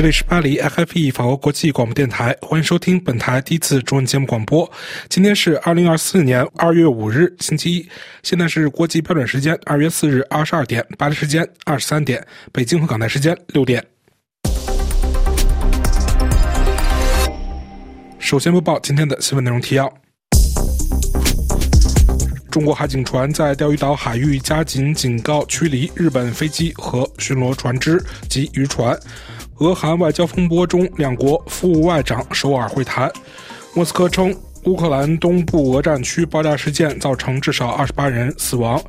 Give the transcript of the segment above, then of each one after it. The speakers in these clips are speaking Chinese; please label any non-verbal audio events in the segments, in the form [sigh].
这里是巴黎 FFE 法国国际广播电台，欢迎收听本台第一次中文节目广播。今天是二零二四年二月五日，星期一，现在是国际标准时间二月四日二十二点，巴黎时间二十三点，北京和港台时间六点。首先播报今天的新闻内容提要：中国海警船在钓鱼岛海域加紧警告驱离日本飞机和巡逻船只及渔船。俄韩外交风波中，两国副外长首尔会谈。莫斯科称。乌克兰东部俄战区爆炸事件造成至少二十八人死亡，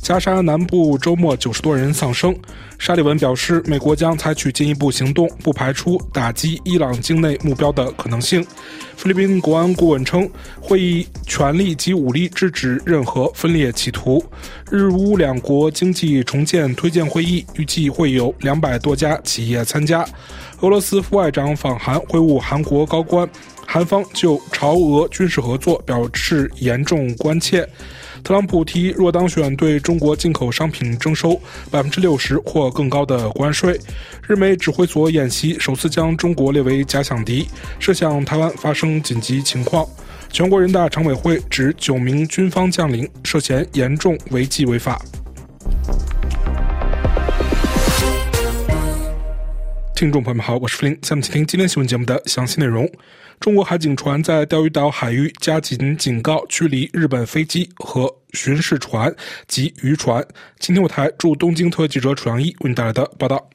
加沙南部周末九十多人丧生。沙利文表示，美国将采取进一步行动，不排除打击伊朗境内目标的可能性。菲律宾国安顾问称，会议权力及武力制止任何分裂企图。日乌两国经济重建推荐会议预计会有两百多家企业参加。俄罗斯副外长访韩会晤韩国高官。韩方就朝俄军事合作表示严重关切。特朗普提若当选，对中国进口商品征收百分之六十或更高的关税。日美指挥所演习首次将中国列为假想敌，设想台湾发生紧急情况。全国人大常委会指九名军方将领涉嫌严重违纪违法。听众朋友们好，我是付林，下面请听今天新闻节目的详细内容。中国海警船在钓鱼岛海域加紧警告驱离日本飞机和巡视船及渔船。今天我台驻东京特约记者楚阳一为您带来的报道。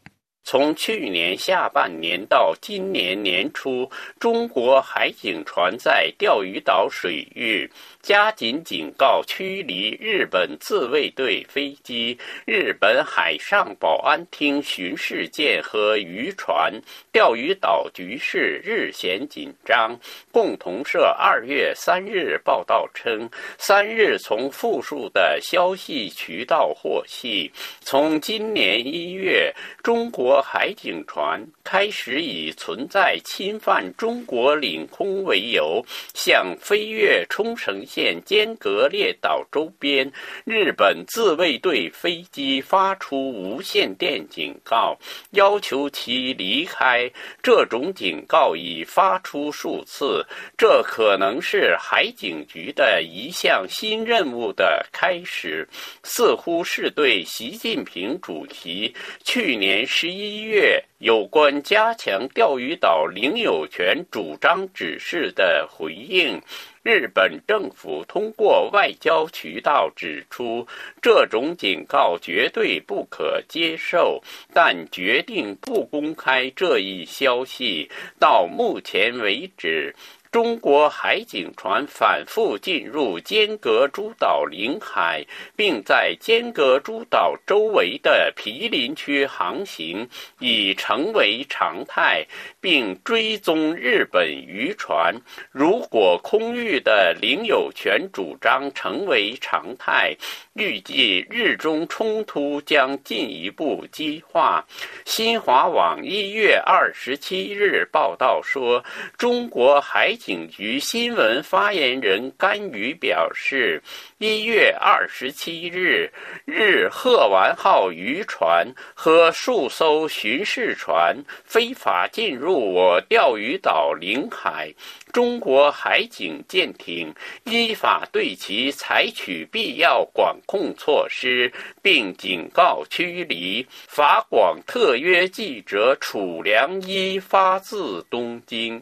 从去年下半年到今年年初，中国海警船在钓鱼岛水域。加紧警告驱离日本自卫队飞机、日本海上保安厅巡视舰和渔船。钓鱼岛局势日显紧张。共同社二月三日报道称，三日从复数的消息渠道获悉，从今年一月，中国海警船开始以存在侵犯中国领空为由，向飞越冲绳。县间隔列岛周边，日本自卫队飞机发出无线电警告，要求其离开。这种警告已发出数次，这可能是海警局的一项新任务的开始，似乎是对习近平主席去年十一一月有关加强钓鱼岛领有权主张指示的回应。日本政府通过外交渠道指出，这种警告绝对不可接受，但决定不公开这一消息。到目前为止。中国海警船反复进入尖阁诸岛领海，并在尖阁诸岛周围的毗邻区航行，已成为常态，并追踪日本渔船。如果空域的领有权主张成为常态，预计日中冲突将进一步激化。新华网一月二十七日报道说，中国海。警局新闻发言人甘宇表示，一月二十七日，日鹤丸号渔船和数艘巡视船非法进入我钓鱼岛领海，中国海警舰艇依法对其采取必要管控措施，并警告驱离。法广特约记者楚良一发自东京。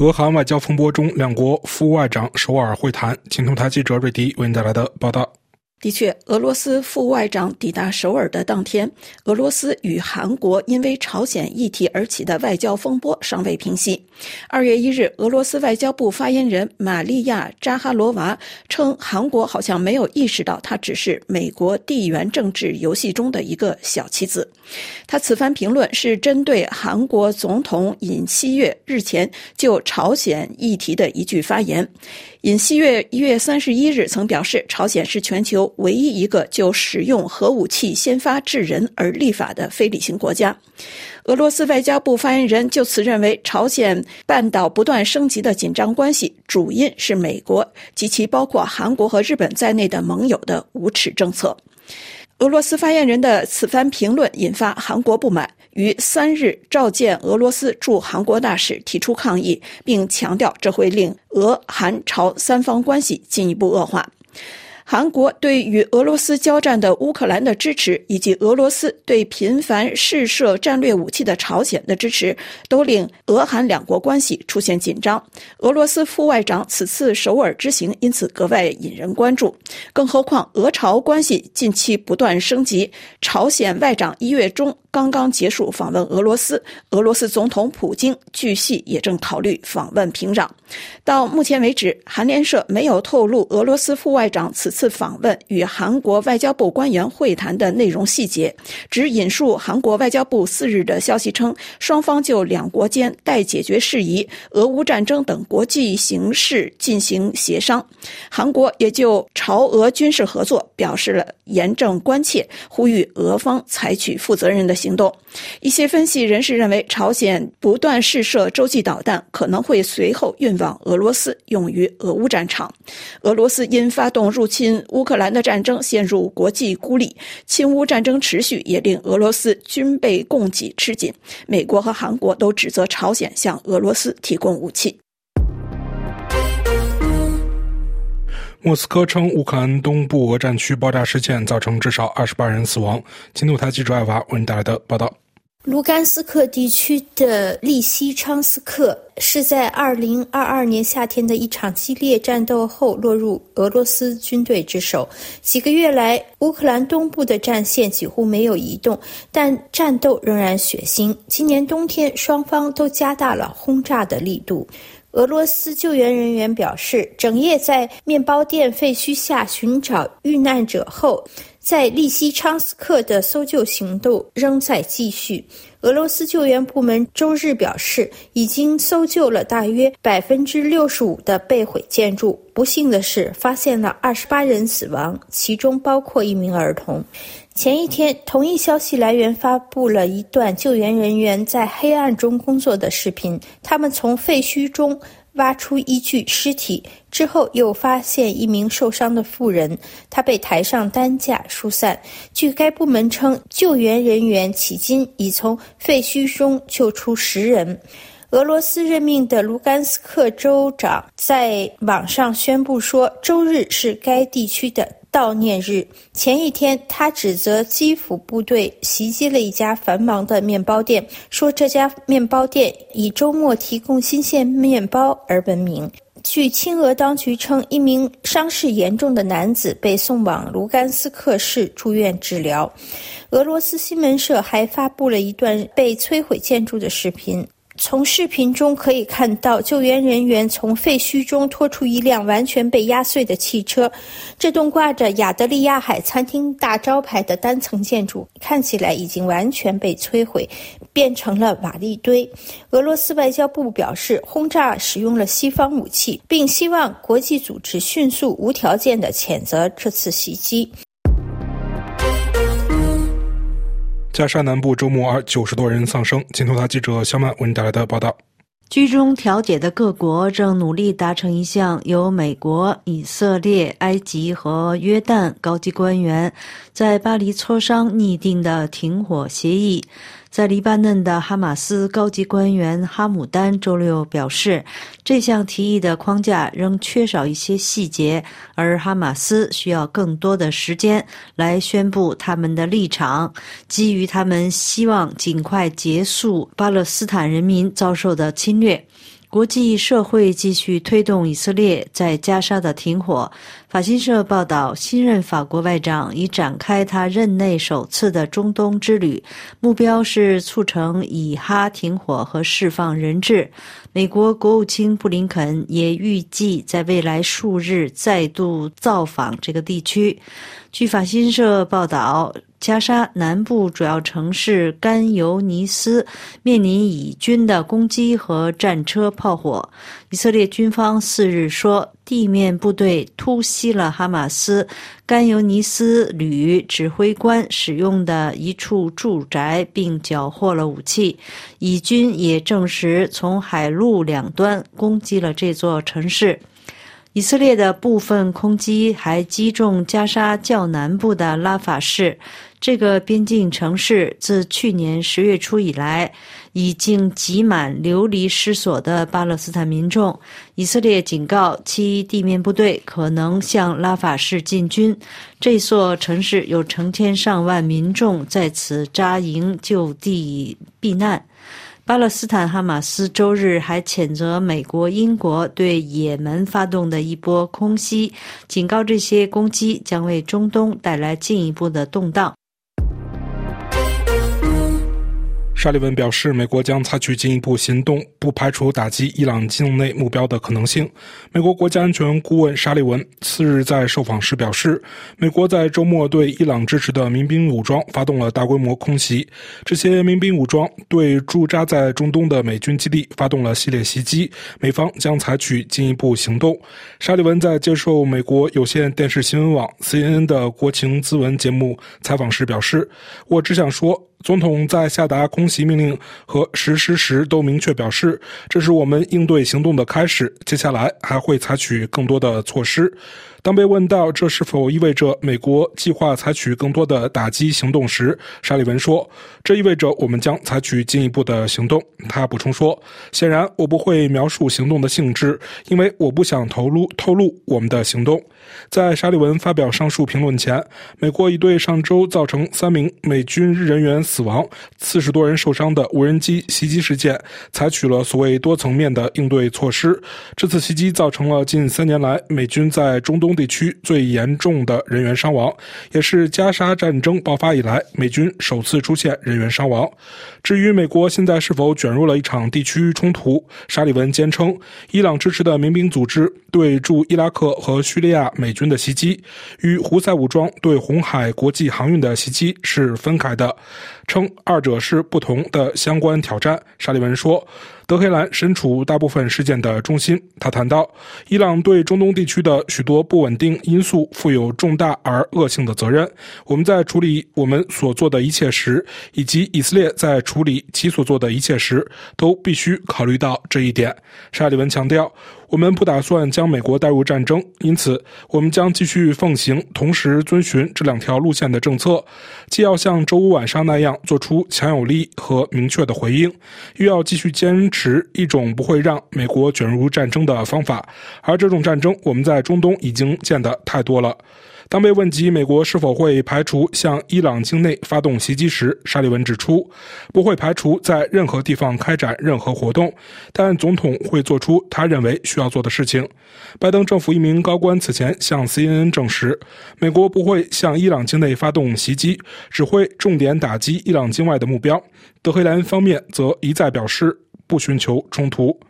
俄韩外交风波中，两国副外长首尔会谈。请同台记者瑞迪为您带来的报道。的确，俄罗斯副外长抵达首尔的当天，俄罗斯与韩国因为朝鲜议题而起的外交风波尚未平息。二月一日，俄罗斯外交部发言人玛利亚·扎哈罗娃称，韩国好像没有意识到他只是美国地缘政治游戏中的一个小棋子。他此番评论是针对韩国总统尹锡悦日前就朝鲜议题的一句发言。尹锡月一月三十一日曾表示，朝鲜是全球唯一一个就使用核武器先发制人而立法的非理性国家。俄罗斯外交部发言人就此认为，朝鲜半岛不断升级的紧张关系，主因是美国及其包括韩国和日本在内的盟友的无耻政策。俄罗斯发言人的此番评论引发韩国不满，于三日召见俄罗斯驻韩国大使，提出抗议，并强调这会令俄韩朝三方关系进一步恶化。韩国对与俄罗斯交战的乌克兰的支持，以及俄罗斯对频繁试射战略武器的朝鲜的支持，都令俄韩两国关系出现紧张。俄罗斯副外长此次首尔之行因此格外引人关注。更何况，俄朝关系近期不断升级。朝鲜外长一月中刚刚结束访问俄罗斯，俄罗斯总统普京据悉也正考虑访问平壤。到目前为止，韩联社没有透露俄罗斯副外长此。次访问与韩国外交部官员会谈的内容细节，只引述韩国外交部四日的消息称，双方就两国间待解决事宜、俄乌战争等国际形势进行协商。韩国也就朝俄军事合作表示了严正关切，呼吁俄方采取负责任的行动。一些分析人士认为，朝鲜不断试射洲际导弹，可能会随后运往俄罗斯，用于俄乌战场。俄罗斯因发动入侵。乌克兰的战争陷入国际孤立，侵乌战争持续也令俄罗斯军备供给吃紧。美国和韩国都指责朝鲜向俄罗斯提供武器。莫斯科称，乌克兰东部俄战区爆炸事件造成至少二十八人死亡。金台记者艾娃为您带来的报道。卢甘斯克地区的利西昌斯克是在2022年夏天的一场激烈战斗后落入俄罗斯军队之手。几个月来，乌克兰东部的战线几乎没有移动，但战斗仍然血腥。今年冬天，双方都加大了轰炸的力度。俄罗斯救援人员表示，整夜在面包店废墟下寻找遇难者后。在利西昌斯克的搜救行动仍在继续。俄罗斯救援部门周日表示，已经搜救了大约百分之六十五的被毁建筑。不幸的是，发现了二十八人死亡，其中包括一名儿童。前一天，同一消息来源发布了一段救援人员在黑暗中工作的视频，他们从废墟中。挖出一具尸体之后，又发现一名受伤的妇人，她被抬上担架疏散。据该部门称，救援人员迄今已从废墟中救出十人。俄罗斯任命的卢甘斯克州长在网上宣布说，周日是该地区的。悼念日前一天，他指责基辅部队袭击了一家繁忙的面包店，说这家面包店以周末提供新鲜面包而闻名。据亲俄当局称，一名伤势严重的男子被送往卢甘斯克市住院治疗。俄罗斯新闻社还发布了一段被摧毁建筑的视频。从视频中可以看到，救援人员从废墟中拖出一辆完全被压碎的汽车。这栋挂着亚得里亚海餐厅大招牌的单层建筑看起来已经完全被摧毁，变成了瓦砾堆。俄罗斯外交部表示，轰炸使用了西方武器，并希望国际组织迅速、无条件地谴责这次袭击。加沙南部周末二九十多人丧生。镜头台记者肖曼为您带来的报道：居中调解的各国正努力达成一项由美国、以色列、埃及和约旦高级官员在巴黎磋商拟定的停火协议。在黎巴嫩的哈马斯高级官员哈姆丹周六表示，这项提议的框架仍缺少一些细节，而哈马斯需要更多的时间来宣布他们的立场。基于他们希望尽快结束巴勒斯坦人民遭受的侵略。国际社会继续推动以色列在加沙的停火。法新社报道，新任法国外长已展开他任内首次的中东之旅，目标是促成以哈停火和释放人质。美国国务卿布林肯也预计在未来数日再度造访这个地区。据法新社报道。加沙南部主要城市甘尤尼斯面临以军的攻击和战车炮火。以色列军方四日说，地面部队突袭了哈马斯甘尤尼斯旅指挥官使用的一处住宅，并缴获了武器。以军也证实从海陆两端攻击了这座城市。以色列的部分空击还击中加沙较南部的拉法市，这个边境城市自去年十月初以来已经挤满流离失所的巴勒斯坦民众。以色列警告其地面部队可能向拉法市进军。这座城市有成千上万民众在此扎营就地避难。巴勒斯坦哈马斯周日还谴责美国、英国对也门发动的一波空袭，警告这些攻击将为中东带来进一步的动荡。沙利文表示，美国将采取进一步行动，不排除打击伊朗境内目标的可能性。美国国家安全顾问沙利文次日在受访时表示，美国在周末对伊朗支持的民兵武装发动了大规模空袭，这些民兵武装对驻扎在中东的美军基地发动了系列袭击，美方将采取进一步行动。沙利文在接受美国有线电视新闻网 CNN 的国情咨文节目采访时表示：“我只想说。”总统在下达空袭命令和实施时都明确表示，这是我们应对行动的开始。接下来还会采取更多的措施。当被问到这是否意味着美国计划采取更多的打击行动时，沙利文说：“这意味着我们将采取进一步的行动。”他补充说：“显然，我不会描述行动的性质，因为我不想透露透露我们的行动。”在沙利文发表上述评论前，美国已对上周造成三名美军人员死亡、四十多人受伤的无人机袭击事件采取了所谓多层面的应对措施。这次袭击造成了近三年来美军在中东地区最严重的人员伤亡，也是加沙战争爆发以来美军首次出现人员伤亡。至于美国现在是否卷入了一场地区冲突，沙利文坚称，伊朗支持的民兵组织对驻伊拉克和叙利亚美军的袭击，与胡塞武装对红海国际航运的袭击是分开的，称二者是不同的相关挑战。沙利文说。德黑兰身处大部分事件的中心。他谈到，伊朗对中东地区的许多不稳定因素负有重大而恶性的责任。我们在处理我们所做的一切时，以及以色列在处理其所做的一切时，都必须考虑到这一点。沙利文强调。我们不打算将美国带入战争，因此我们将继续奉行同时遵循这两条路线的政策，既要像周五晚上那样做出强有力和明确的回应，又要继续坚持一种不会让美国卷入战争的方法。而这种战争，我们在中东已经见得太多了。当被问及美国是否会排除向伊朗境内发动袭击时，沙利文指出，不会排除在任何地方开展任何活动，但总统会做出他认为需要做的事情。拜登政府一名高官此前向 CNN 证实，美国不会向伊朗境内发动袭击，只会重点打击伊朗境外的目标。德黑兰方面则一再表示不寻求冲突。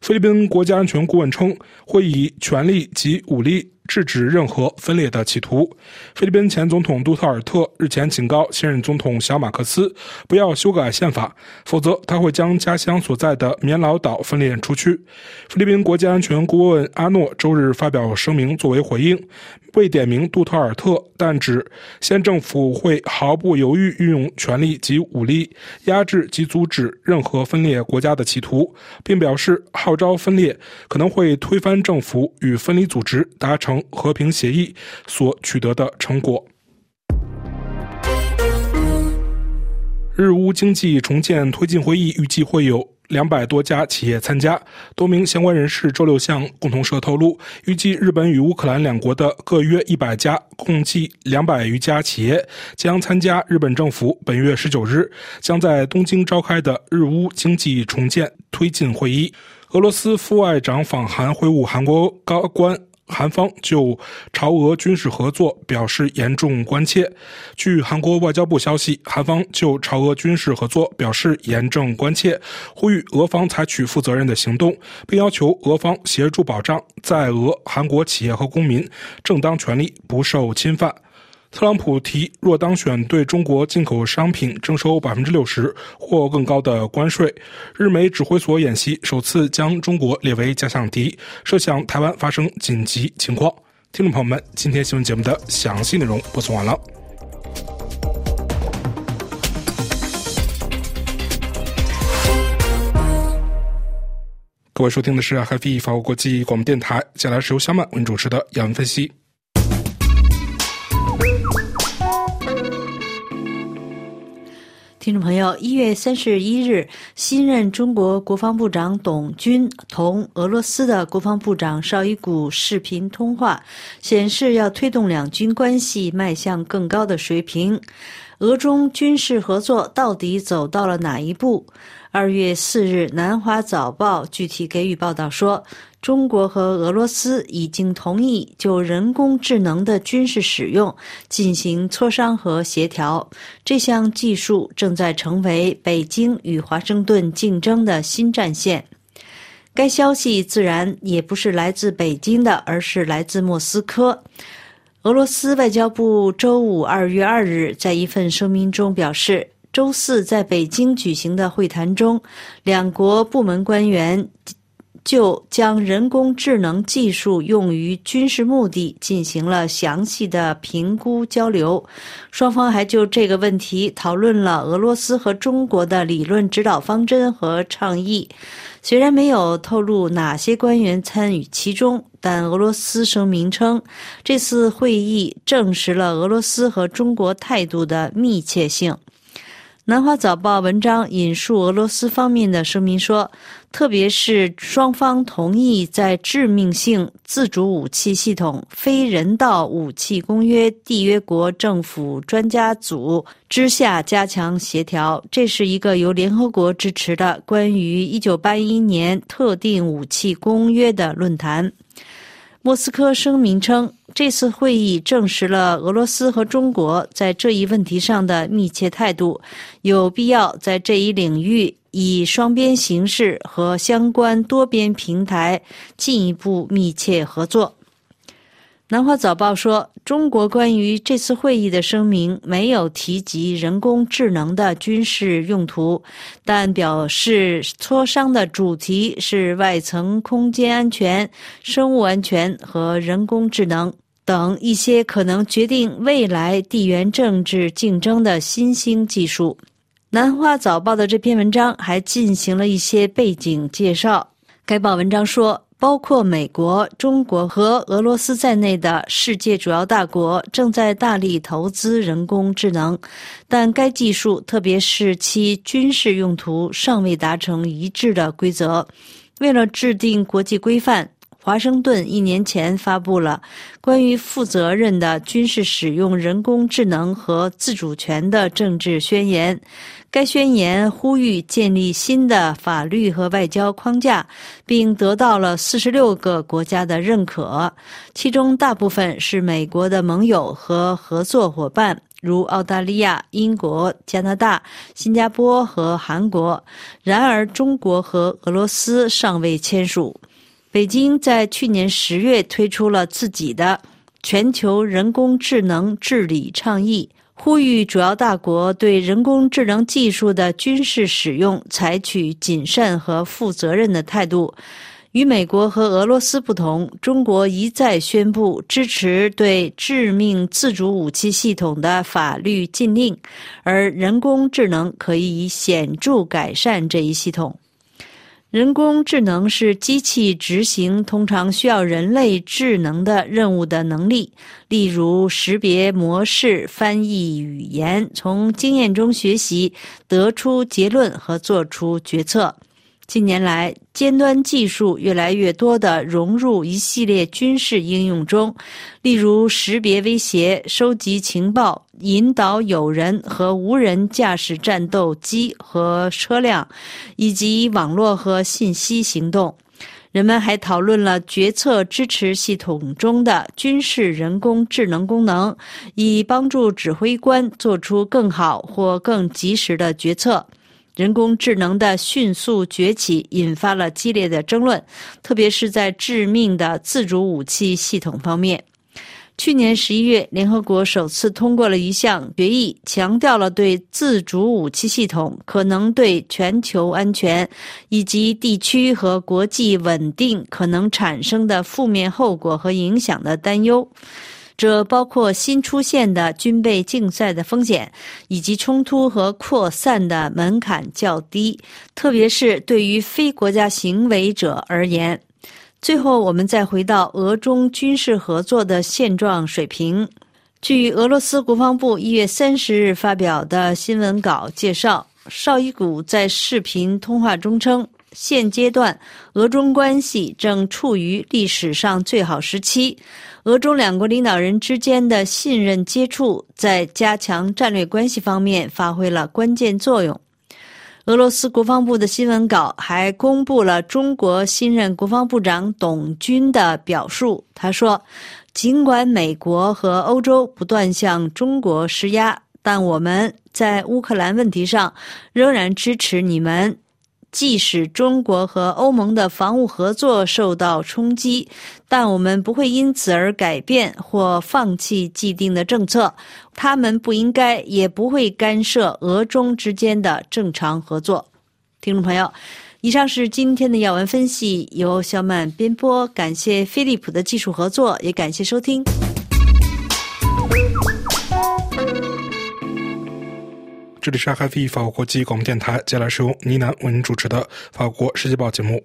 菲律宾国家安全顾问称，会以权力及武力。制止任何分裂的企图。菲律宾前总统杜特尔特日前警告现任总统小马克思，不要修改宪法，否则他会将家乡所在的棉老岛分裂出去。菲律宾国家安全顾问阿诺周日发表声明作为回应。未点名杜特尔特，但指县政府会毫不犹豫运用权力及武力压制及阻止任何分裂国家的企图，并表示号召分裂可能会推翻政府与分离组织达成和平协议所取得的成果。日乌经济重建推进会议预计会有。两百多家企业参加，多名相关人士周六向共同社透露，预计日本与乌克兰两国的各约一百家，共计两百余家企业将参加日本政府本月十九日将在东京召开的日乌经济重建推进会议。俄罗斯副外长访韩会晤韩国高官。韩方就朝俄军事合作表示严重关切。据韩国外交部消息，韩方就朝俄军事合作表示严重关切，呼吁俄方采取负责任的行动，并要求俄方协助保障在俄韩国企业和公民正当权利不受侵犯。特朗普提，若当选，对中国进口商品征收百分之六十或更高的关税。日美指挥所演习首次将中国列为假想敌，设想台湾发生紧急情况。听众朋友们，今天新闻节目的详细内容播送完了。各位收听的是 h a p p y 法国国际广播电台，接下来是由小满为您主持的杨分析。听众朋友，一月三十一日，新任中国国防部长董军同俄罗斯的国防部长绍伊古视频通话，显示要推动两军关系迈向更高的水平。俄中军事合作到底走到了哪一步？二月四日，《南华早报》具体给予报道说。中国和俄罗斯已经同意就人工智能的军事使用进行磋商和协调。这项技术正在成为北京与华盛顿竞争的新战线。该消息自然也不是来自北京的，而是来自莫斯科。俄罗斯外交部周五二月二日在一份声明中表示，周四在北京举行的会谈中，两国部门官员。就将人工智能技术用于军事目的进行了详细的评估交流，双方还就这个问题讨论了俄罗斯和中国的理论指导方针和倡议。虽然没有透露哪些官员参与其中，但俄罗斯声明称，这次会议证实了俄罗斯和中国态度的密切性。南华早报文章引述俄罗斯方面的声明说，特别是双方同意在致命性自主武器系统非人道武器公约缔约国政府专家组之下加强协调。这是一个由联合国支持的关于1981年特定武器公约的论坛。莫斯科声明称，这次会议证实了俄罗斯和中国在这一问题上的密切态度，有必要在这一领域以双边形式和相关多边平台进一步密切合作。南华早报说，中国关于这次会议的声明没有提及人工智能的军事用途，但表示磋商的主题是外层空间安全、生物安全和人工智能等一些可能决定未来地缘政治竞争的新兴技术。南华早报的这篇文章还进行了一些背景介绍。该报文章说。包括美国、中国和俄罗斯在内的世界主要大国正在大力投资人工智能，但该技术，特别是其军事用途，尚未达成一致的规则。为了制定国际规范。华盛顿一年前发布了关于负责任的军事使用人工智能和自主权的政治宣言。该宣言呼吁建立新的法律和外交框架，并得到了四十六个国家的认可，其中大部分是美国的盟友和合作伙伴，如澳大利亚、英国、加拿大、新加坡和韩国。然而，中国和俄罗斯尚未签署。北京在去年十月推出了自己的全球人工智能治理倡议，呼吁主要大国对人工智能技术的军事使用采取谨慎和负责任的态度。与美国和俄罗斯不同，中国一再宣布支持对致命自主武器系统的法律禁令，而人工智能可以显著改善这一系统。人工智能是机器执行通常需要人类智能的任务的能力，例如识别模式、翻译语言、从经验中学习、得出结论和做出决策。近年来，尖端技术越来越多地融入一系列军事应用中，例如识别威胁、收集情报、引导有人和无人驾驶战斗机和车辆，以及网络和信息行动。人们还讨论了决策支持系统中的军事人工智能功能，以帮助指挥官做出更好或更及时的决策。人工智能的迅速崛起引发了激烈的争论，特别是在致命的自主武器系统方面。去年十一月，联合国首次通过了一项决议，强调了对自主武器系统可能对全球安全以及地区和国际稳定可能产生的负面后果和影响的担忧。这包括新出现的军备竞赛的风险，以及冲突和扩散的门槛较低，特别是对于非国家行为者而言。最后，我们再回到俄中军事合作的现状水平。据俄罗斯国防部一月三十日发表的新闻稿介绍，绍伊古在视频通话中称。现阶段，俄中关系正处于历史上最好时期。俄中两国领导人之间的信任接触，在加强战略关系方面发挥了关键作用。俄罗斯国防部的新闻稿还公布了中国新任国防部长董军的表述。他说：“尽管美国和欧洲不断向中国施压，但我们在乌克兰问题上仍然支持你们。”即使中国和欧盟的防务合作受到冲击，但我们不会因此而改变或放弃既定的政策。他们不应该，也不会干涉俄中之间的正常合作。听众朋友，以上是今天的要闻分析，由小曼编播。感谢飞利浦的技术合作，也感谢收听。这里是 RFI 法国国际广播电台，接下来是由倪楠为您主持的法国世界报节目。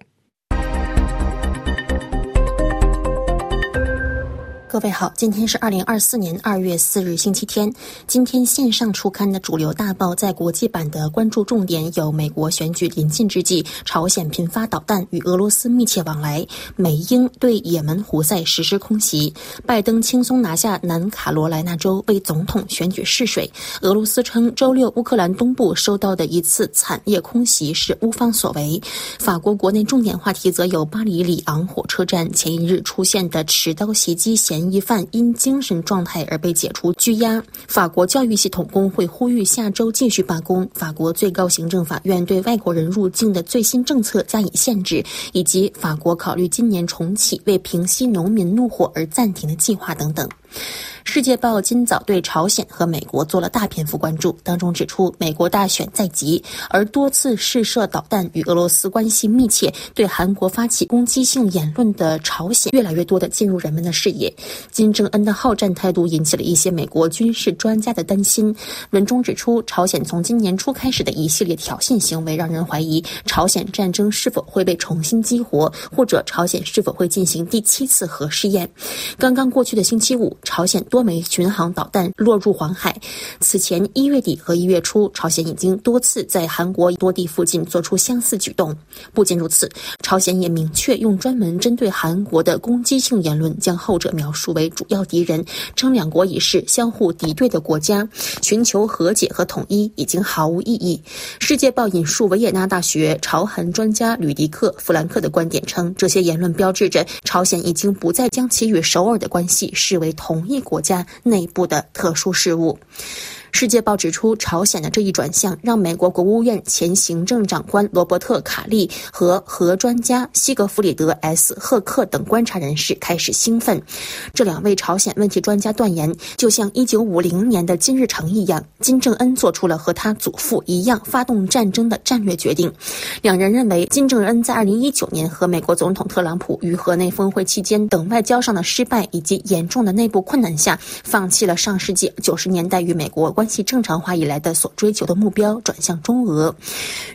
各位好，今天是二零二四年二月四日星期天。今天线上出刊的主流大报在国际版的关注重点有：美国选举临近之际，朝鲜频发导弹与俄罗斯密切往来；美英对也门胡塞实施空袭；拜登轻松拿下南卡罗来纳州为总统选举试水；俄罗斯称周六乌克兰东部收到的一次惨烈空袭是乌方所为。法国国内重点话题则有巴黎里昂火车站前一日出现的持刀袭击嫌。嫌疑犯因精神状态而被解除拘押。法国教育系统工会呼吁下周继续罢工。法国最高行政法院对外国人入境的最新政策加以限制，以及法国考虑今年重启为平息农民怒火而暂停的计划等等。世界报今早对朝鲜和美国做了大篇幅关注，当中指出，美国大选在即，而多次试射导弹与俄罗斯关系密切、对韩国发起攻击性言论的朝鲜，越来越多的进入人们的视野。金正恩的好战态度引起了一些美国军事专家的担心。文中指出，朝鲜从今年初开始的一系列挑衅行为，让人怀疑朝鲜战争是否会被重新激活，或者朝鲜是否会进行第七次核试验。刚刚过去的星期五，朝鲜多。枚巡航导弹落入黄海。此前一月底和一月初，朝鲜已经多次在韩国多地附近做出相似举动。不仅如此，朝鲜也明确用专门针对韩国的攻击性言论，将后者描述为主要敌人，称两国已是相互敌对的国家，寻求和解和统一已经毫无意义。世界报引述维也纳大学朝韩专家吕迪克·弗兰克的观点称，这些言论标志着朝鲜已经不再将其与首尔的关系视为同同一国。家内部的特殊事务。世界报指出，朝鲜的这一转向让美国国务院前行政长官罗伯特·卡利和核专家西格弗里德 ·S· 赫克等观察人士开始兴奋。这两位朝鲜问题专家断言，就像1950年的金日成一样，金正恩做出了和他祖父一样发动战争的战略决定。两人认为，金正恩在2019年和美国总统特朗普于河内峰会期间等外交上的失败以及严重的内部困难下，放弃了上世纪90年代与美国。关系正常化以来的所追求的目标转向中俄，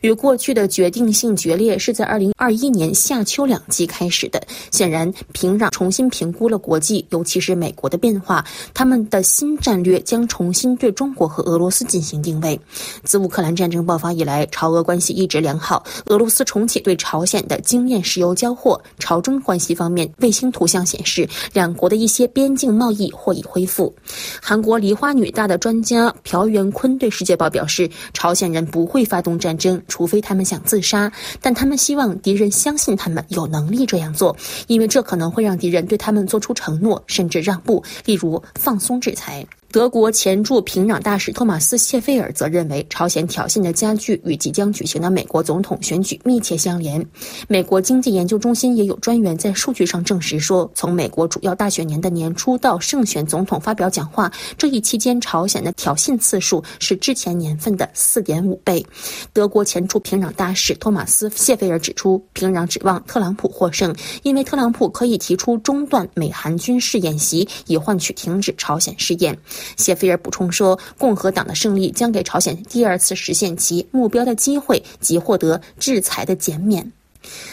与过去的决定性决裂是在二零二一年夏秋两季开始的。显然，平壤重新评估了国际，尤其是美国的变化。他们的新战略将重新对中国和俄罗斯进行定位。自乌克兰战争爆发以来，朝俄关系一直良好。俄罗斯重启对朝鲜的经验石油交货。朝中关系方面，卫星图像显示，两国的一些边境贸易或已恢复。韩国梨花女大的专家。朴元坤对《世界报》表示，朝鲜人不会发动战争，除非他们想自杀。但他们希望敌人相信他们有能力这样做，因为这可能会让敌人对他们做出承诺，甚至让步，例如放松制裁。德国前驻平壤大使托马斯·谢菲尔则认为，朝鲜挑衅的加剧与即将举行的美国总统选举密切相连。美国经济研究中心也有专员在数据上证实说，从美国主要大选年的年初到胜选总统发表讲话这一期间，朝鲜的挑衅次数是之前年份的四点五倍。德国前驻平壤大使托马斯·谢菲尔指出，平壤指望特朗普获胜，因为特朗普可以提出中断美韩军事演习，以换取停止朝鲜试验。谢菲尔补充说，共和党的胜利将给朝鲜第二次实现其目标的机会，及获得制裁的减免。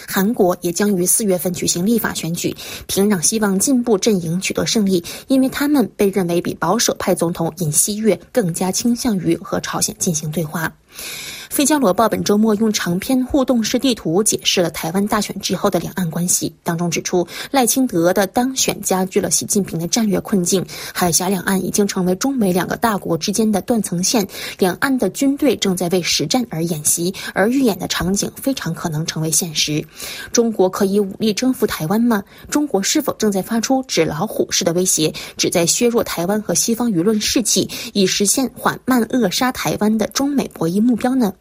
韩国也将于四月份举行立法选举，平壤希望进步阵营取得胜利，因为他们被认为比保守派总统尹锡悦更加倾向于和朝鲜进行对话。《费加罗报》本周末用长篇互动式地图解释了台湾大选之后的两岸关系，当中指出赖清德的当选加剧了习近平的战略困境，海峡两岸已经成为中美两个大国之间的断层线，两岸的军队正在为实战而演习，而预演的场景非常可能成为现实。中国可以武力征服台湾吗？中国是否正在发出纸老虎式的威胁，旨在削弱台湾和西方舆论士气，以实现缓慢扼杀台湾的中美博弈目标呢？《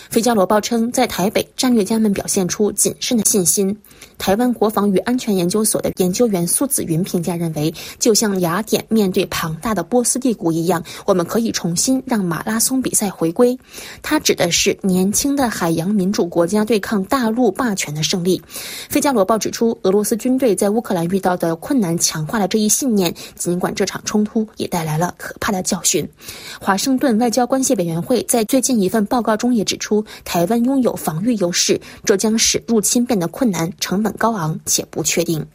费加罗报》称，在台北，战略家们表现出谨慎的信心。台湾国防与安全研究所的研究员苏子云评价认为，就像雅典面对庞大的波斯帝国一样，我们可以重新让马拉松比赛回归。他指的是年轻的海洋民主国家对抗大陆霸权的胜利。《费加罗报》指出，俄罗斯军队在乌克兰遇到的困难强化了这一信念，尽管这场冲突也带来了可怕的教训。华盛顿外交关系委员会在最近一份报告中也指出，台湾拥有防御优势，这将使入侵变得困难，成本高昂且不确定。《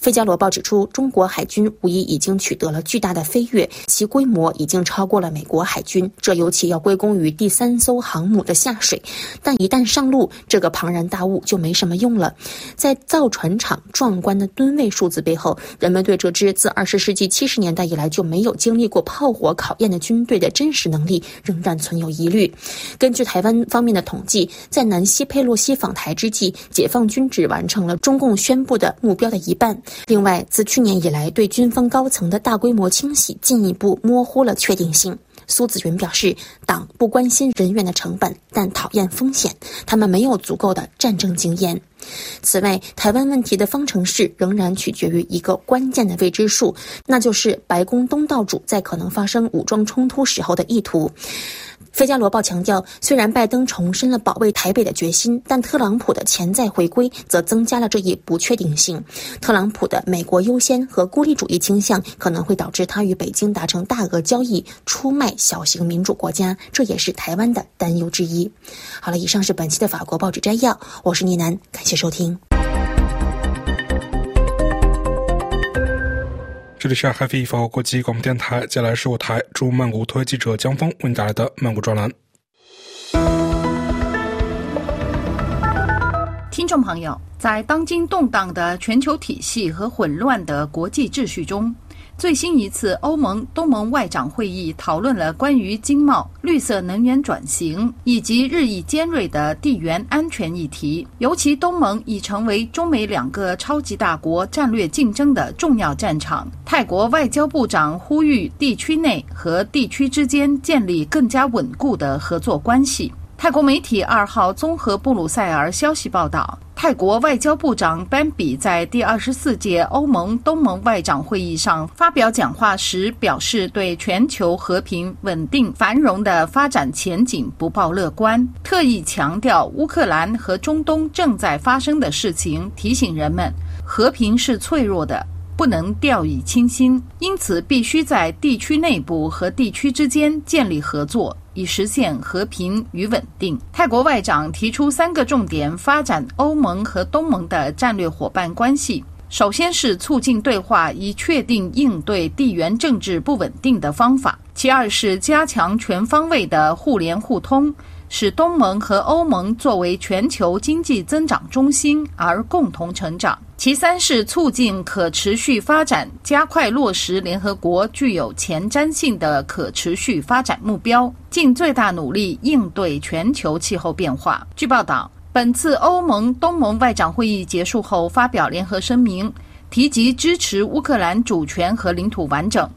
费加罗报》指出，中国海军无疑已经取得了巨大的飞跃，其规模已经超过了美国海军。这尤其要归功于第三艘航母的下水。但一旦上路，这个庞然大物就没什么用了。在造船厂壮观的吨位数字背后，人们对这支自二十世纪七十年代以来就没有经历过炮火考验的军队的真实能力仍然存有疑虑。根据台湾方面的统计，在南希佩洛西访台之际，解放军只完成了中共宣布的目标的一半。另外，自去年以来，对军方高层的大规模清洗进一步模糊了确定性。苏子云表示，党不关心人员的成本，但讨厌风险。他们没有足够的战争经验。此外，台湾问题的方程式仍然取决于一个关键的未知数，那就是白宫东道主在可能发生武装冲突时候的意图。《费加罗报》强调，虽然拜登重申了保卫台北的决心，但特朗普的潜在回归则增加了这一不确定性。特朗普的美国优先和孤立主义倾向可能会导致他与北京达成大额交易，出卖小型民主国家，这也是台湾的担忧之一。好了，以上是本期的法国报纸摘要，我是聂楠，感谢收听。这里是海飞法国际广播电台，接下来是我台驻曼谷特约记者江峰为你带来的曼谷专栏。听众朋友，在当今动荡的全球体系和混乱的国际秩序中。最新一次欧盟东盟外长会议讨论了关于经贸、绿色能源转型以及日益尖锐的地缘安全议题。尤其东盟已成为中美两个超级大国战略竞争的重要战场。泰国外交部长呼吁地区内和地区之间建立更加稳固的合作关系。泰国媒体二号综合布鲁塞尔消息报道。泰国外交部长班比在第二十四届欧盟东盟外长会议上发表讲话时表示，对全球和平、稳定、繁荣的发展前景不抱乐观，特意强调乌克兰和中东正在发生的事情，提醒人们和平是脆弱的，不能掉以轻心，因此必须在地区内部和地区之间建立合作。以实现和平与稳定。泰国外长提出三个重点发展欧盟和东盟的战略伙伴关系：首先是促进对话，以确定应对地缘政治不稳定的方法；其二是加强全方位的互联互通。使东盟和欧盟作为全球经济增长中心而共同成长。其三是促进可持续发展，加快落实联合国具有前瞻性的可持续发展目标，尽最大努力应对全球气候变化。据报道，本次欧盟东盟外长会议结束后发表联合声明，提及支持乌克兰主权和领土完整。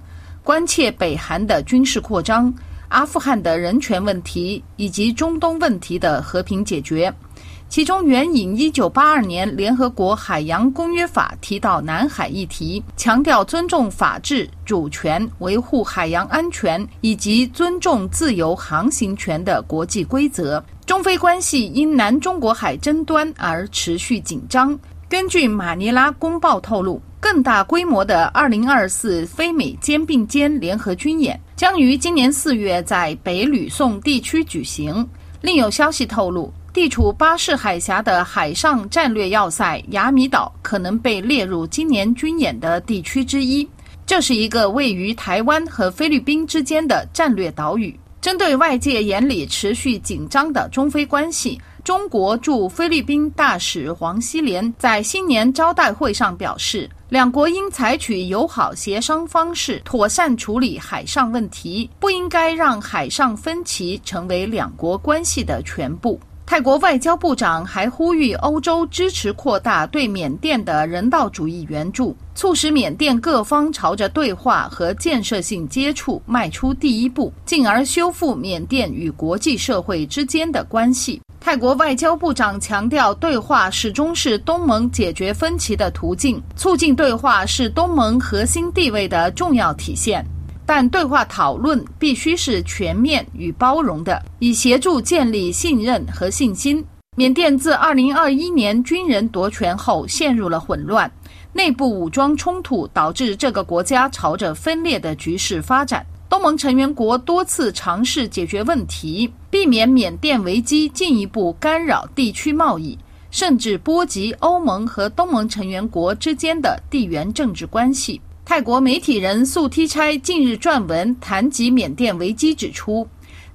关切北韩的军事扩张、阿富汗的人权问题以及中东问题的和平解决。其中援引1982年联合国海洋公约法提到南海议题，强调尊重法治、主权、维护海洋安全以及尊重自由航行权的国际规则。中非关系因南中国海争端而持续紧张。根据马尼拉公报透露，更大规模的2024非美肩并肩联合军演将于今年四月在北吕宋地区举行。另有消息透露。地处巴士海峡的海上战略要塞雅米岛可能被列入今年军演的地区之一。这是一个位于台湾和菲律宾之间的战略岛屿。针对外界眼里持续紧张的中非关系，中国驻菲律宾大使黄希连在新年招待会上表示，两国应采取友好协商方式，妥善处理海上问题，不应该让海上分歧成为两国关系的全部。泰国外交部长还呼吁欧洲支持扩大对缅甸的人道主义援助，促使缅甸各方朝着对话和建设性接触迈出第一步，进而修复缅甸与国际社会之间的关系。泰国外交部长强调，对话始终是东盟解决分歧的途径，促进对话是东盟核心地位的重要体现。但对话讨论必须是全面与包容的，以协助建立信任和信心。缅甸自2021年军人夺权后陷入了混乱，内部武装冲突导致这个国家朝着分裂的局势发展。东盟成员国多次尝试解决问题，避免缅甸危机进一步干扰地区贸易，甚至波及欧盟和东盟成员国之间的地缘政治关系。泰国媒体人素梯差近日撰文谈及缅甸危机，指出，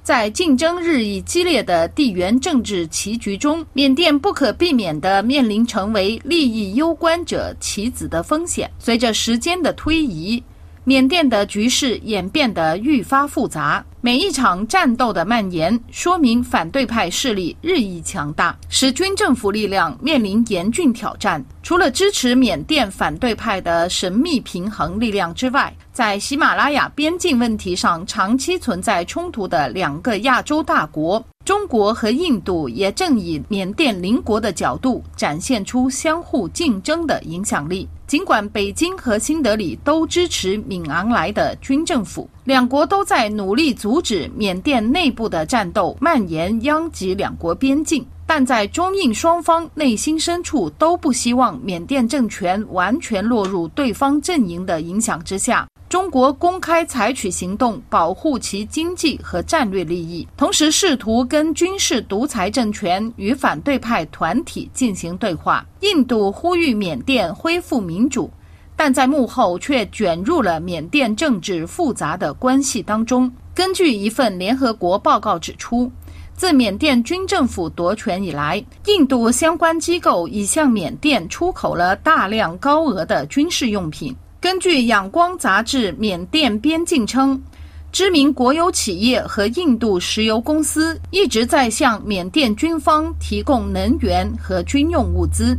在竞争日益激烈的地缘政治棋局中，缅甸不可避免地面临成为利益攸关者棋子的风险。随着时间的推移，缅甸的局势演变得愈发复杂。每一场战斗的蔓延，说明反对派势力日益强大，使军政府力量面临严峻挑战。除了支持缅甸反对派的神秘平衡力量之外，在喜马拉雅边境问题上长期存在冲突的两个亚洲大国。中国和印度也正以缅甸邻国的角度展现出相互竞争的影响力。尽管北京和新德里都支持敏昂莱的军政府，两国都在努力阻止缅甸内部的战斗蔓延殃及两国边境，但在中印双方内心深处都不希望缅甸政权完全落入对方阵营的影响之下。中国公开采取行动保护其经济和战略利益，同时试图跟军事独裁政权与反对派团体进行对话。印度呼吁缅甸恢复民主，但在幕后却卷入了缅甸政治复杂的关系当中。根据一份联合国报告指出，自缅甸军政府夺权以来，印度相关机构已向缅甸出口了大量高额的军事用品。根据仰光杂志缅甸边境称，知名国有企业和印度石油公司一直在向缅甸军方提供能源和军用物资。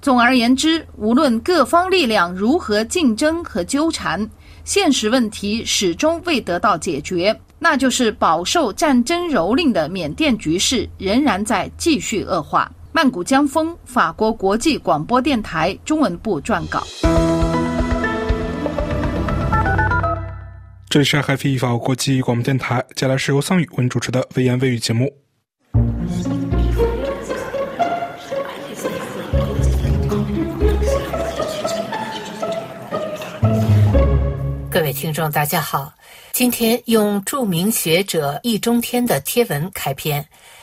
总而言之，无论各方力量如何竞争和纠缠，现实问题始终未得到解决，那就是饱受战争蹂躏的缅甸局势仍然在继续恶化。曼谷江峰，法国国际广播电台中文部撰稿。这里是海飞法国际广播电台，接下来是由桑宇为您主持的微言微语节目。各位听众，大家好，今天用著名学者易中天的贴文开篇。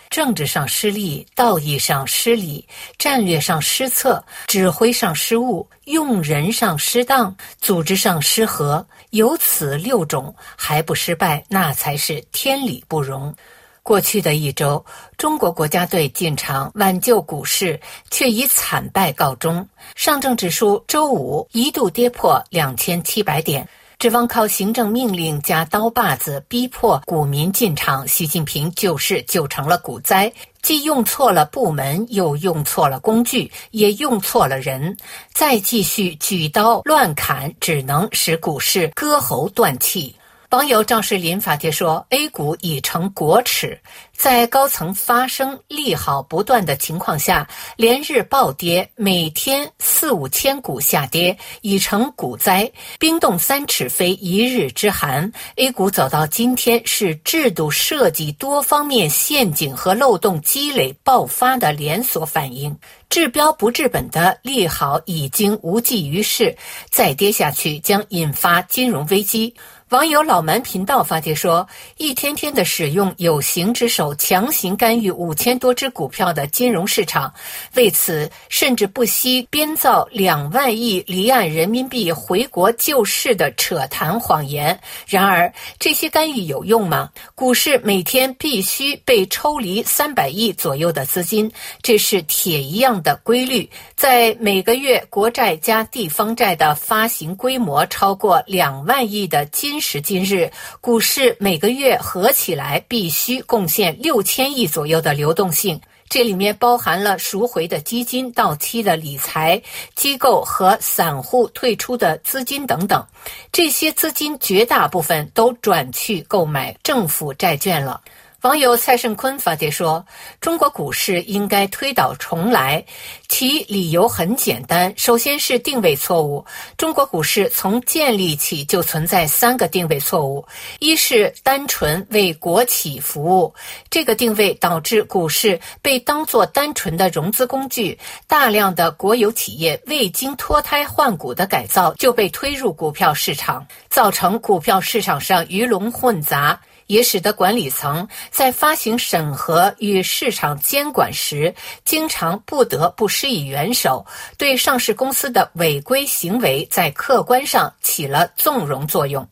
政治上失利，道义上失礼，战略上失策，指挥上失误，用人上失当，组织上失和，有此六种还不失败，那才是天理不容。过去的一周，中国国家队进场挽救股市，却以惨败告终。上证指数周五一度跌破两千七百点。指望靠行政命令加刀把子逼迫股民进场，习近平救市就成了股灾。既用错了部门，又用错了工具，也用错了人，再继续举刀乱砍，只能使股市割喉断气。网友赵世林发帖说：“A 股已成国耻，在高层发声利好不断的情况下，连日暴跌，每天四五千股下跌，已成股灾。冰冻三尺非一日之寒，A 股走到今天是制度设计多方面陷阱和漏洞积累爆发的连锁反应。治标不治本的利好已经无济于事，再跌下去将引发金融危机。”网友老蛮频道发帖说：“一天天的使用有形之手强行干预五千多只股票的金融市场，为此甚至不惜编造两万亿离岸人民币回国救市的扯谈谎言。然而，这些干预有用吗？股市每天必须被抽离三百亿左右的资金，这是铁一样的规律。在每个月国债加地方债的发行规模超过两万亿的金。”时今日，股市每个月合起来必须贡献六千亿左右的流动性，这里面包含了赎回的基金、到期的理财机构和散户退出的资金等等。这些资金绝大部分都转去购买政府债券了。网友蔡胜坤发帖说：“中国股市应该推倒重来，其理由很简单。首先是定位错误。中国股市从建立起就存在三个定位错误：一是单纯为国企服务，这个定位导致股市被当作单纯的融资工具，大量的国有企业未经脱胎换骨的改造就被推入股票市场，造成股票市场上鱼龙混杂。”也使得管理层在发行审核与市场监管时，经常不得不施以援手，对上市公司的违规行为在客观上起了纵容作用。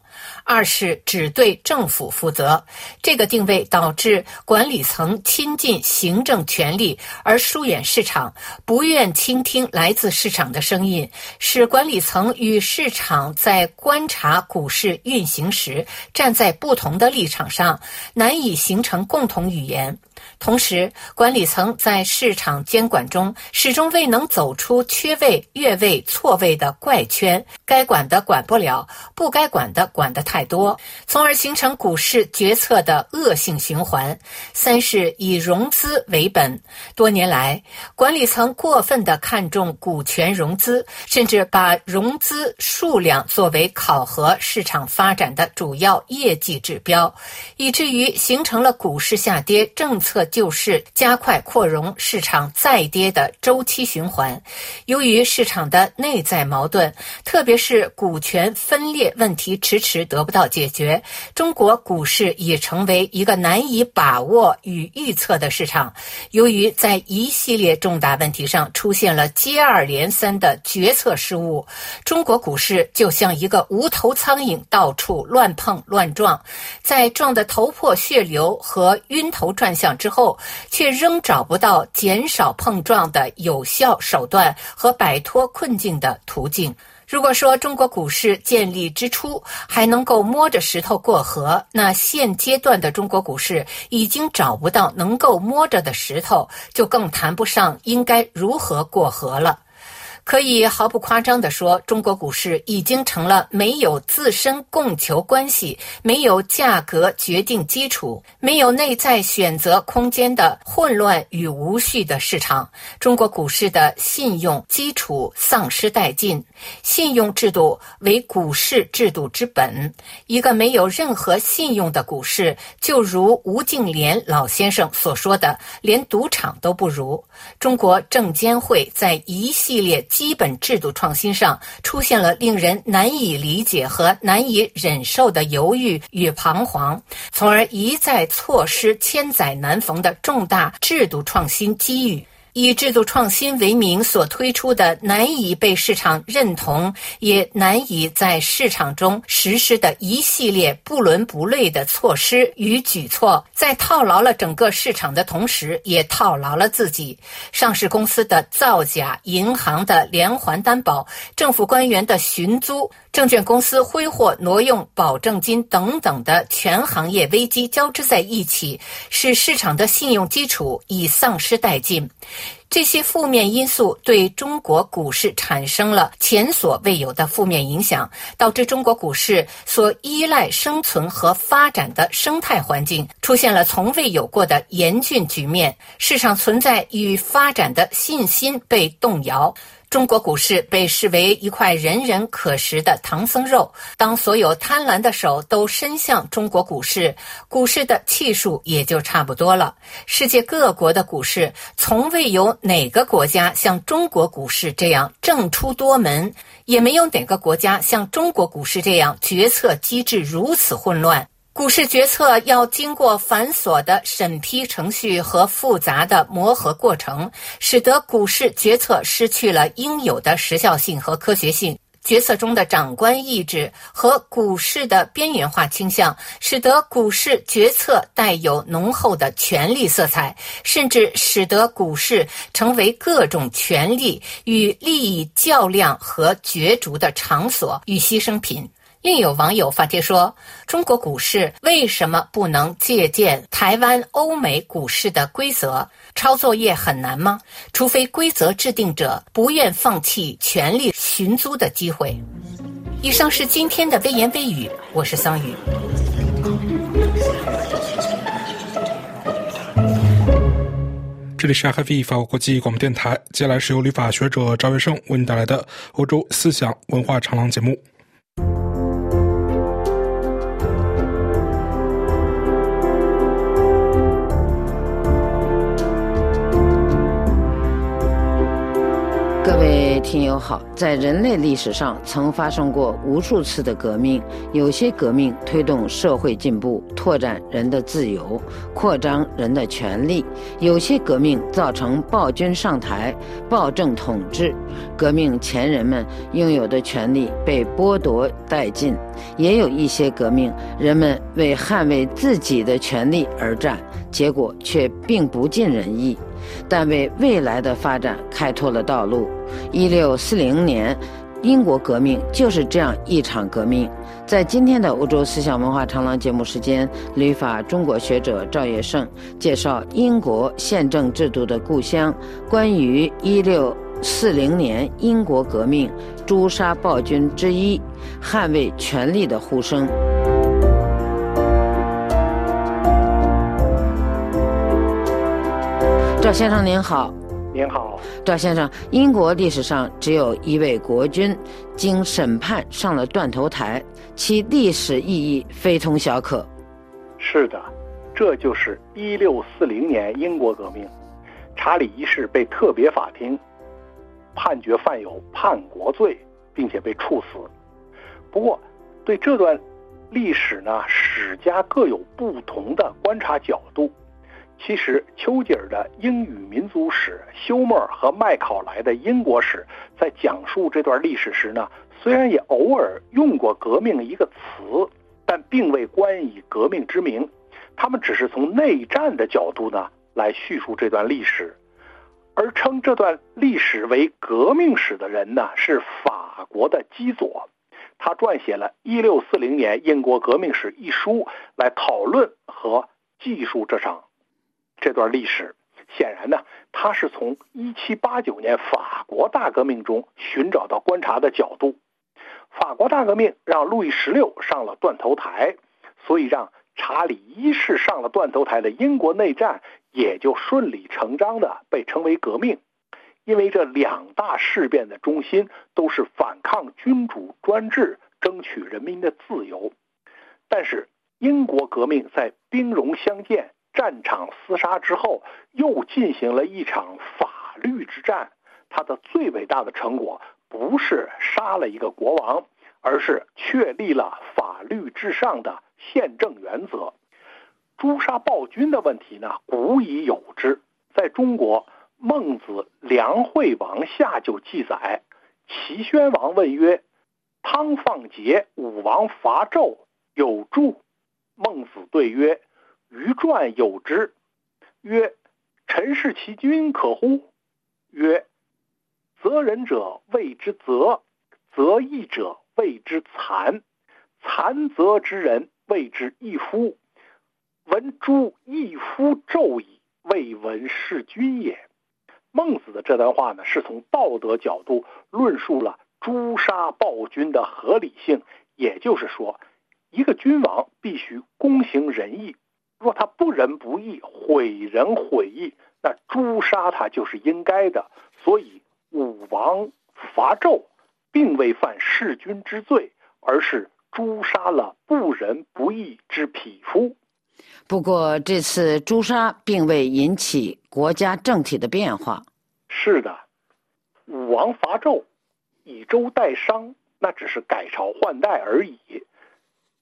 二是只对政府负责，这个定位导致管理层亲近行政权力而疏远市场，不愿倾听来自市场的声音，使管理层与市场在观察股市运行时站在不同的立场上，难以形成共同语言。同时，管理层在市场监管中始终未能走出缺位、越位、错位的怪圈，该管的管不了，不该管的管得太多，从而形成股市决策的恶性循环。三是以融资为本，多年来，管理层过分的看重股权融资，甚至把融资数量作为考核市场发展的主要业绩指标，以至于形成了股市下跌政策。就是加快扩容市场再跌的周期循环。由于市场的内在矛盾，特别是股权分裂问题迟迟得不到解决，中国股市已成为一个难以把握与预测的市场。由于在一系列重大问题上出现了接二连三的决策失误，中国股市就像一个无头苍蝇，到处乱碰乱撞，在撞得头破血流和晕头转向之后。后，却仍找不到减少碰撞的有效手段和摆脱困境的途径。如果说中国股市建立之初还能够摸着石头过河，那现阶段的中国股市已经找不到能够摸着的石头，就更谈不上应该如何过河了。可以毫不夸张地说，中国股市已经成了没有自身供求关系、没有价格决定基础、没有内在选择空间的混乱与无序的市场。中国股市的信用基础丧失殆尽，信用制度为股市制度之本。一个没有任何信用的股市，就如吴敬琏老先生所说的，连赌场都不如。中国证监会在一系列。基本制度创新上出现了令人难以理解和难以忍受的犹豫与彷徨，从而一再错失千载难逢的重大制度创新机遇。以制度创新为名所推出的难以被市场认同，也难以在市场中实施的一系列不伦不类的措施与举措，在套牢了整个市场的同时，也套牢了自己。上市公司的造假、银行的连环担保、政府官员的寻租。证券公司挥霍、挪用保证金等等的全行业危机交织在一起，使市场的信用基础已丧失殆尽。这些负面因素对中国股市产生了前所未有的负面影响，导致中国股市所依赖生存和发展的生态环境出现了从未有过的严峻局面，市场存在与发展的信心被动摇。中国股市被视为一块人人可食的唐僧肉。当所有贪婪的手都伸向中国股市，股市的气数也就差不多了。世界各国的股市，从未有哪个国家像中国股市这样政出多门，也没有哪个国家像中国股市这样决策机制如此混乱。股市决策要经过繁琐的审批程序和复杂的磨合过程，使得股市决策失去了应有的时效性和科学性。决策中的长官意志和股市的边缘化倾向，使得股市决策带有浓厚的权力色彩，甚至使得股市成为各种权力与利益较量和角逐的场所与牺牲品。另有网友发帖说：“中国股市为什么不能借鉴台湾、欧美股市的规则？抄作业很难吗？除非规则制定者不愿放弃权力寻租的机会。”以上是今天的微言微语，我是桑宇。这里是 FV 法国国际广播电台，接下来是由立法学者赵月胜为您带来的欧洲思想文化长廊节目。位听友好，在人类历史上曾发生过无数次的革命，有些革命推动社会进步，拓展人的自由，扩张人的权利；有些革命造成暴君上台，暴政统治，革命前人们拥有的权利被剥夺殆尽；也有一些革命，人们为捍卫自己的权利而战，结果却并不尽人意。但为未来的发展开拓了道路。一六四零年，英国革命就是这样一场革命。在今天的欧洲思想文化长廊节目时间，旅法中国学者赵业胜介绍英国宪政制度的故乡，关于一六四零年英国革命诛杀暴君之一，捍卫权力的呼声。赵先生您好，您好，赵先生。英国历史上只有一位国君经审判上了断头台，其历史意义非同小可。是的，这就是一六四零年英国革命，查理一世被特别法庭判决犯有叛国罪，并且被处死。不过，对这段历史呢，史家各有不同的观察角度。其实，丘吉尔的英语民族史、休谟和麦考莱的英国史，在讲述这段历史时呢，虽然也偶尔用过“革命”一个词，但并未冠以革命之名。他们只是从内战的角度呢来叙述这段历史，而称这段历史为革命史的人呢是法国的基佐，他撰写了《一六四零年英国革命史》一书，来讨论和记述这场。这段历史显然呢，他是从1789年法国大革命中寻找到观察的角度。法国大革命让路易十六上了断头台，所以让查理一世上了断头台的英国内战也就顺理成章的被称为革命。因为这两大事变的中心都是反抗君主专制，争取人民的自由。但是英国革命在兵戎相见。战场厮杀之后，又进行了一场法律之战。他的最伟大的成果不是杀了一个国王，而是确立了法律至上的宪政原则。诛杀暴君的问题呢，古已有之。在中国，孟子梁惠王下就记载，齐宣王问曰：“汤放桀，武王伐纣，有诸？”孟子对曰：“于传有之。”曰：“臣弑其君可乎？”曰：“责人者谓之责，责义者谓之残，残择之人谓之义夫。闻诸义夫纣矣，未闻弑君也。”孟子的这段话呢，是从道德角度论述了诛杀暴君的合理性。也就是说，一个君王必须公行仁义，若他不仁不义、毁人毁义，那诛杀他就是应该的。所以，武王伐纣，并未犯弑君之罪，而是诛杀了不仁不义之匹夫。不过，这次诛杀并未引起国家政体的变化。是的，武王伐纣，以周代商，那只是改朝换代而已。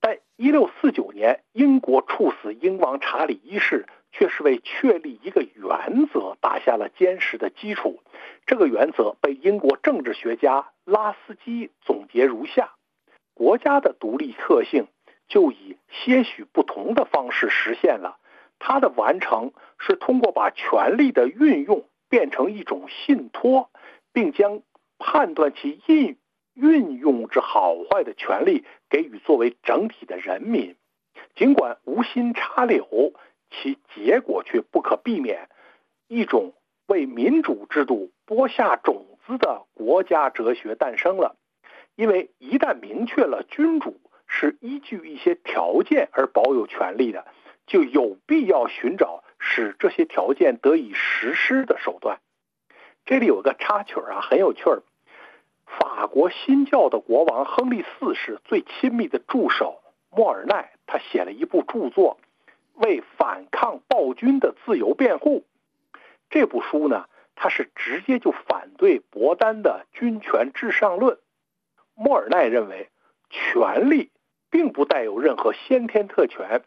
但一六四九年，英国处死英王查理一世，却是为确立一个原则打下了坚实的基础。这个原则被英国政治学家拉斯基总结如下：国家的独立特性。就以些许不同的方式实现了，它的完成是通过把权力的运用变成一种信托，并将判断其运运用之好坏的权利给予作为整体的人民。尽管无心插柳，其结果却不可避免。一种为民主制度播下种子的国家哲学诞生了，因为一旦明确了君主。是依据一些条件而保有权利的，就有必要寻找使这些条件得以实施的手段。这里有个插曲啊，很有趣儿。法国新教的国王亨利四世最亲密的助手莫尔奈，他写了一部著作，为反抗暴君的自由辩护。这部书呢，他是直接就反对伯丹的君权至上论。莫尔奈认为，权力。并不带有任何先天特权，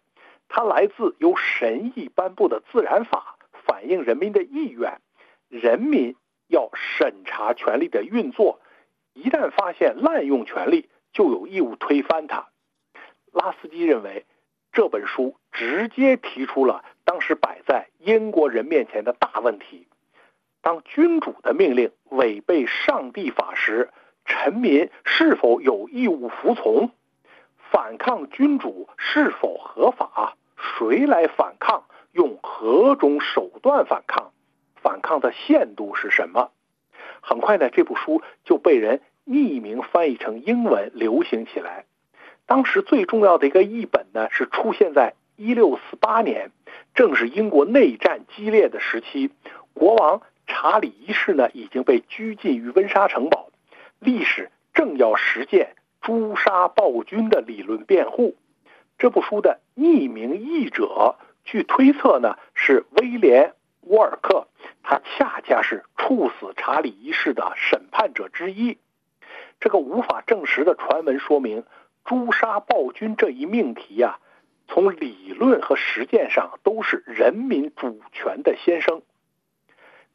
它来自由神意颁布的自然法，反映人民的意愿。人民要审查权力的运作，一旦发现滥用权力，就有义务推翻它。拉斯基认为，这本书直接提出了当时摆在英国人面前的大问题：当君主的命令违背上帝法时，臣民是否有义务服从？反抗君主是否合法？谁来反抗？用何种手段反抗？反抗的限度是什么？很快呢，这部书就被人匿名翻译成英文，流行起来。当时最重要的一个译本呢，是出现在一六四八年，正是英国内战激烈的时期。国王查理一世呢，已经被拘禁于温莎城堡，历史正要实践。诛杀暴君的理论辩护，这部书的匿名译者，据推测呢是威廉·沃尔克，他恰恰是处死查理一世的审判者之一。这个无法证实的传闻说明，诛杀暴君这一命题呀，从理论和实践上都是人民主权的先声。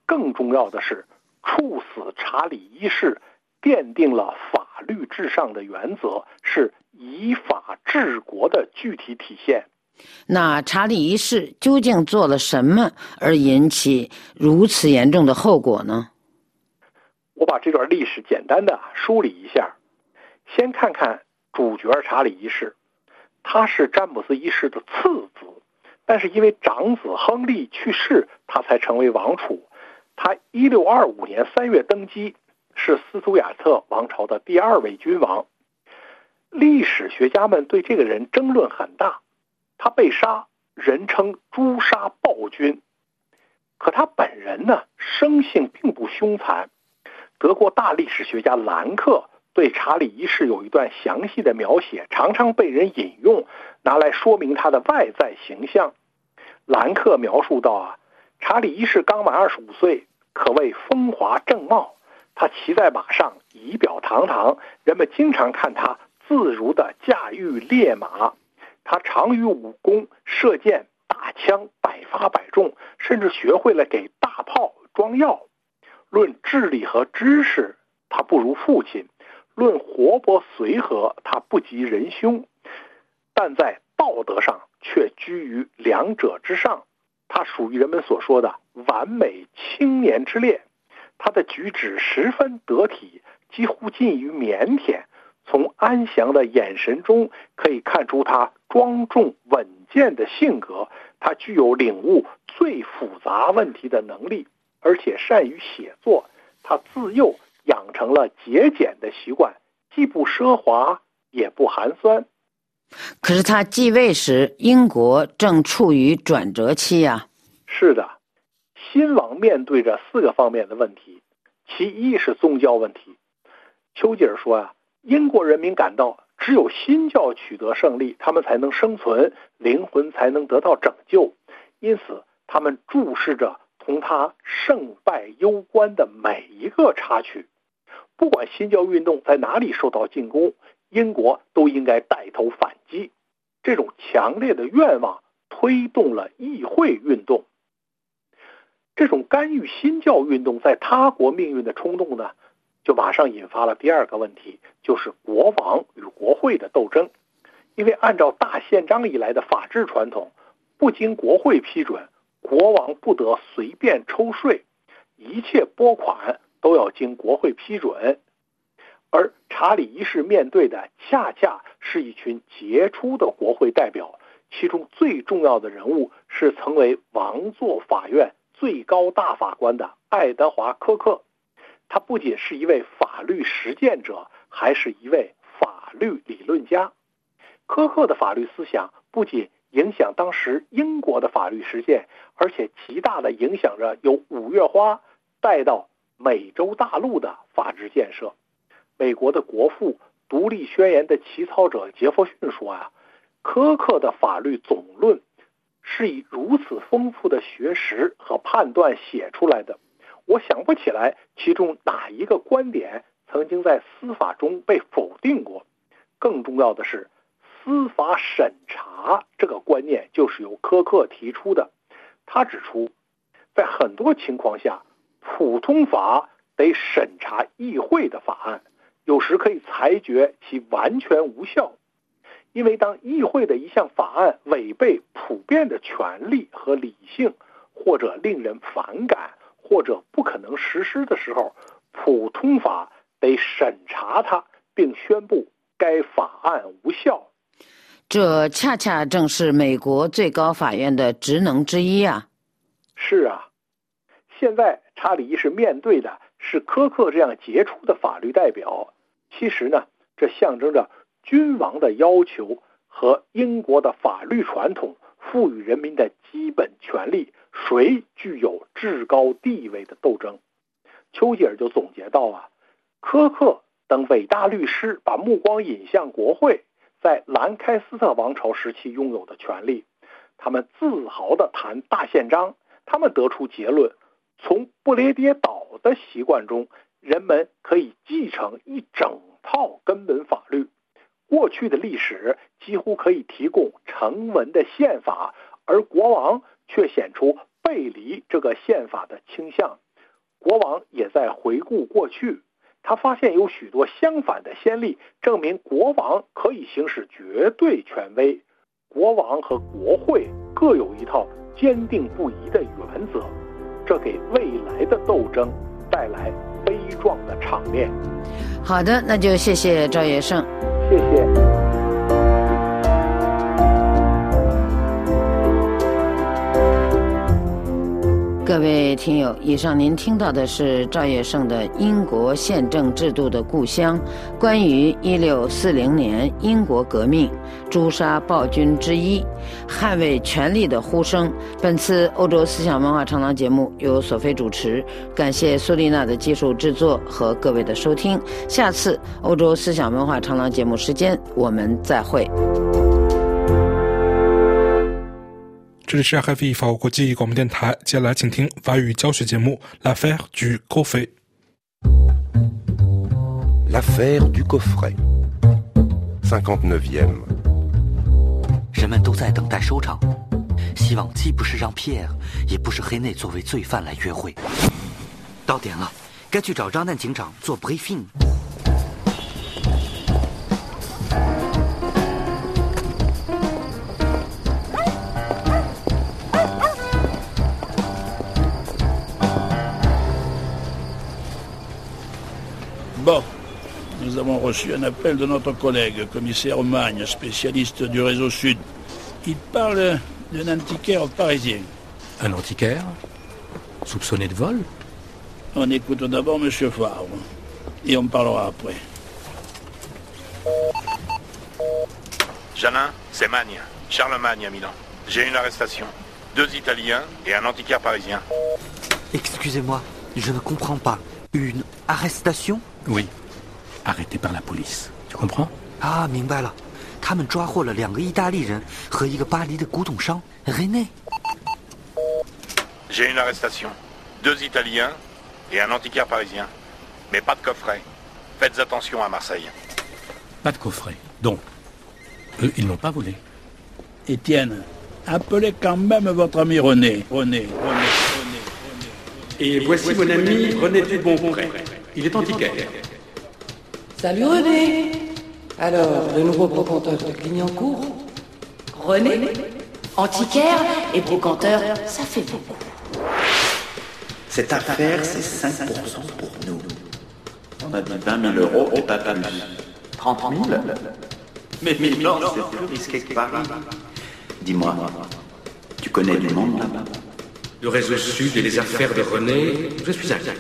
更重要的是，处死查理一世。奠定了法律至上的原则，是以法治国的具体体现。那查理一世究竟做了什么，而引起如此严重的后果呢？我把这段历史简单的梳理一下。先看看主角查理一世，他是詹姆斯一世的次子，但是因为长子亨利去世，他才成为王储。他一六二五年三月登基。是斯图亚特王朝的第二位君王，历史学家们对这个人争论很大。他被杀，人称“诛杀暴君”。可他本人呢，生性并不凶残。德国大历史学家兰克对查理一世有一段详细的描写，常常被人引用，拿来说明他的外在形象。兰克描述到啊，查理一世刚满二十五岁，可谓风华正茂。他骑在马上，仪表堂堂，人们经常看他自如地驾驭烈马。他长于武功，射箭、打枪百发百中，甚至学会了给大炮装药；论智力和知识，他不如父亲；论活泼随和，他不及仁兄。但在道德上却居于两者之上，他属于人们所说的完美青年之列。他的举止十分得体，几乎近于腼腆。从安详的眼神中可以看出他庄重稳健的性格。他具有领悟最复杂问题的能力，而且善于写作。他自幼养成了节俭的习惯，既不奢华也不寒酸。可是他继位时，英国正处于转折期呀。是的，新王面对着四个方面的问题，其一是宗教问题。丘吉尔说啊。英国人民感到，只有新教取得胜利，他们才能生存，灵魂才能得到拯救。因此，他们注视着同他胜败攸关的每一个插曲。不管新教运动在哪里受到进攻，英国都应该带头反击。这种强烈的愿望推动了议会运动。这种干预新教运动在他国命运的冲动呢？就马上引发了第二个问题，就是国王与国会的斗争。因为按照大宪章以来的法治传统，不经国会批准，国王不得随便抽税，一切拨款都要经国会批准。而查理一世面对的恰恰是一群杰出的国会代表，其中最重要的人物是曾为王座法院最高大法官的爱德华·科克。他不仅是一位法律实践者，还是一位法律理论家。苛刻的法律思想不仅影响当时英国的法律实践，而且极大的影响着由五月花带到美洲大陆的法治建设。美国的国父、独立宣言的起草者杰弗逊说：“啊，苛刻的法律总论是以如此丰富的学识和判断写出来的。”我想不起来其中哪一个观点曾经在司法中被否定过。更重要的是，司法审查这个观念就是由科克提出的。他指出，在很多情况下，普通法得审查议会的法案，有时可以裁决其完全无效，因为当议会的一项法案违背普遍的权利和理性，或者令人反感。或者不可能实施的时候，普通法得审查它，并宣布该法案无效。这恰恰正是美国最高法院的职能之一啊！是啊，现在查理一世面对的是科克这样杰出的法律代表。其实呢，这象征着君王的要求和英国的法律传统赋予人民的基本权利。谁具有至高地位的斗争？丘吉尔就总结到啊，科克等伟大律师把目光引向国会在兰开斯特王朝时期拥有的权利，他们自豪地谈大宪章，他们得出结论：从不列颠岛的习惯中，人们可以继承一整套根本法律。过去的历史几乎可以提供成文的宪法，而国王。却显出背离这个宪法的倾向。国王也在回顾过去，他发现有许多相反的先例，证明国王可以行使绝对权威。国王和国会各有一套坚定不移的原则，这给未来的斗争带来悲壮的场面。好的，那就谢谢赵业胜，谢谢。各位听友，以上您听到的是赵业胜的《英国宪政制度的故乡》，关于一六四零年英国革命，诛杀暴君之一，捍卫权力的呼声。本次欧洲思想文化长廊节目由索菲主持，感谢苏丽娜的技术制作和各位的收听。下次欧洲思想文化长廊节目时间，我们再会。这里是 RFI 法国国际广播电台，接下来请听法语教学节目《L'affaire du coffret》。L'affaire du coffret. Cinquante-neuvième. 人们都在等待收场，希望既不是让皮埃尔，也不是黑内作为罪犯来约会。到点了，该去找张旦警长做 briefing。Bon, nous avons reçu un appel de notre collègue, commissaire Magne, spécialiste du réseau Sud. Il parle d'un antiquaire parisien. Un antiquaire Soupçonné de vol? On écoute d'abord M. Favre. Et on parlera après. Janin, c'est Magne. Charlemagne à Milan. J'ai une arrestation. Deux Italiens et un antiquaire parisien. Excusez-moi, je ne comprends pas. Une arrestation? Oui. Arrêté par la police. Tu comprends 啊，明白了，他们抓获了两个意大利人和一个巴黎的古董商 René。 J'ai une arrestation. Deux Italiens et un antiquaire parisien. Mais pas de coffret. Faites attention à Marseille. Pas de coffret. Donc, eux, ils n'ont pas volé. Étienne, appelez quand même votre ami René. René, René, René. Et voici mon ami René Dubonpré. Il est antiquaire. Salut René Alors, le nouveau brocanteur de Clignancourt René Antiquaire et brocanteur, ça fait beaucoup. Cette affaire, c'est 5% pour nous. On a dit 20 000 euros et pas plus. 30 000 Mais Milan, c'est plus risqué que Paris. Dis-moi, tu connais du monde? Là-bas Le réseau sud et les affaires de René, je suis inquiet.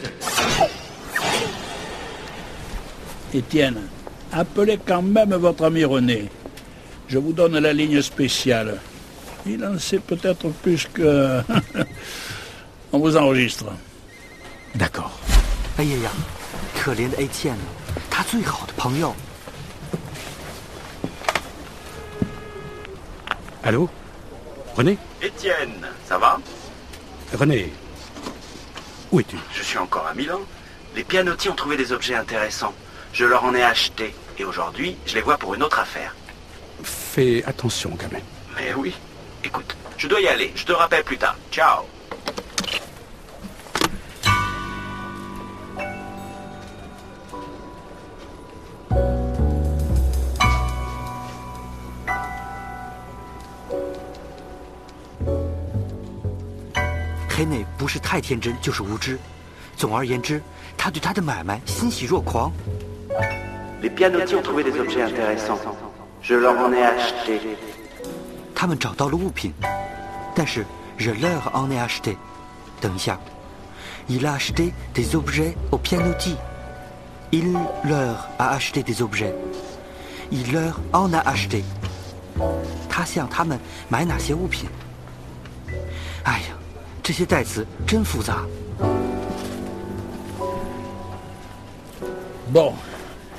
Étienne, appelez quand même votre ami René. Je vous donne la ligne spéciale. Il en sait peut-être plus que... [laughs] On vous enregistre. D'accord. Allô? René? Étienne, ça va? René, où es-tu? Je suis encore à Milan. Les pianotis ont trouvé des objets intéressants. Je leur en ai acheté. Et aujourd'hui, je les vois pour une autre affaire. Fais attention quand même. Mais oui. Écoute, je dois y aller. Je te rappelle plus tard. Ciao. René 不是太天真，就是无知。总而言之，他对他的买卖欣喜若狂。 Les pianotiers ont trouvé des objets intéressants. Je leur en ai acheté. 他们找到了物品，但是 je leur en ai acheté。等一下，il a acheté des objets au pianotier。il leur a acheté des objets。il leur en a acheté。他向他们买哪些物品？哎呀，这些代词真复杂。 Bon,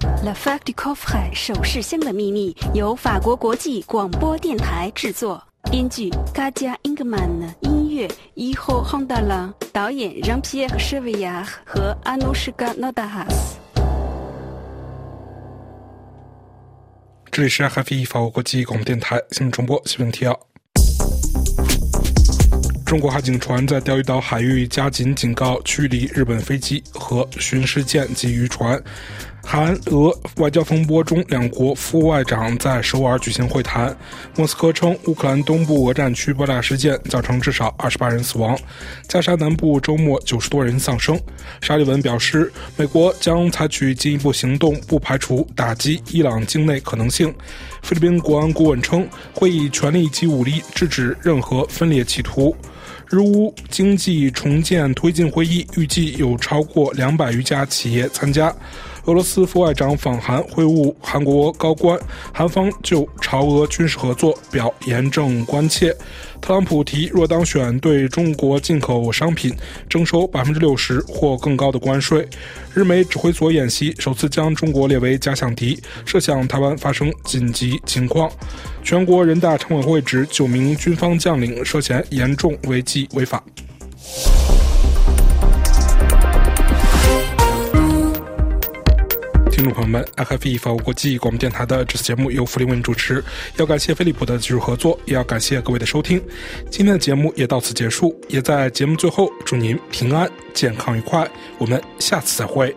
La Fac du Coffret 首饰箱的秘密由法国国际广播电台制作，编剧 Kadia Ingman，音乐 Iho Hondala，导演 Jean-Pierre c h e v i l l a r 和 Anushka Nodahas。这里是 FFE 法国国际广播电台新闻重播新闻提要。中国海警船在钓鱼岛海域加紧警告驱离日本飞机和巡视舰及渔船。韩俄外交风波中，两国副外长在首尔举行会谈。莫斯科称，乌克兰东部俄战区爆炸事件造成至少二十八人死亡，加沙南部周末九十多人丧生。沙利文表示，美国将采取进一步行动，不排除打击伊朗境内可能性。菲律宾国安顾问称，会以权力及武力制止任何分裂企图。日乌经济重建推进会议预计有超过两百余家企业参加。俄罗斯副外长访韩会晤韩国高官，韩方就朝俄军事合作表严正关切。特朗普提若当选，对中国进口商品征收百分之六十或更高的关税。日美指挥所演习首次将中国列为假想敌，设想台湾发生紧急情况。全国人大常委会指九名军方将领涉嫌严重违纪违法。听众朋友们，FFE 法国国际广播电台的这次节目由弗林文主持，要感谢飞利浦的技术合作，也要感谢各位的收听。今天的节目也到此结束，也在节目最后祝您平安、健康、愉快。我们下次再会。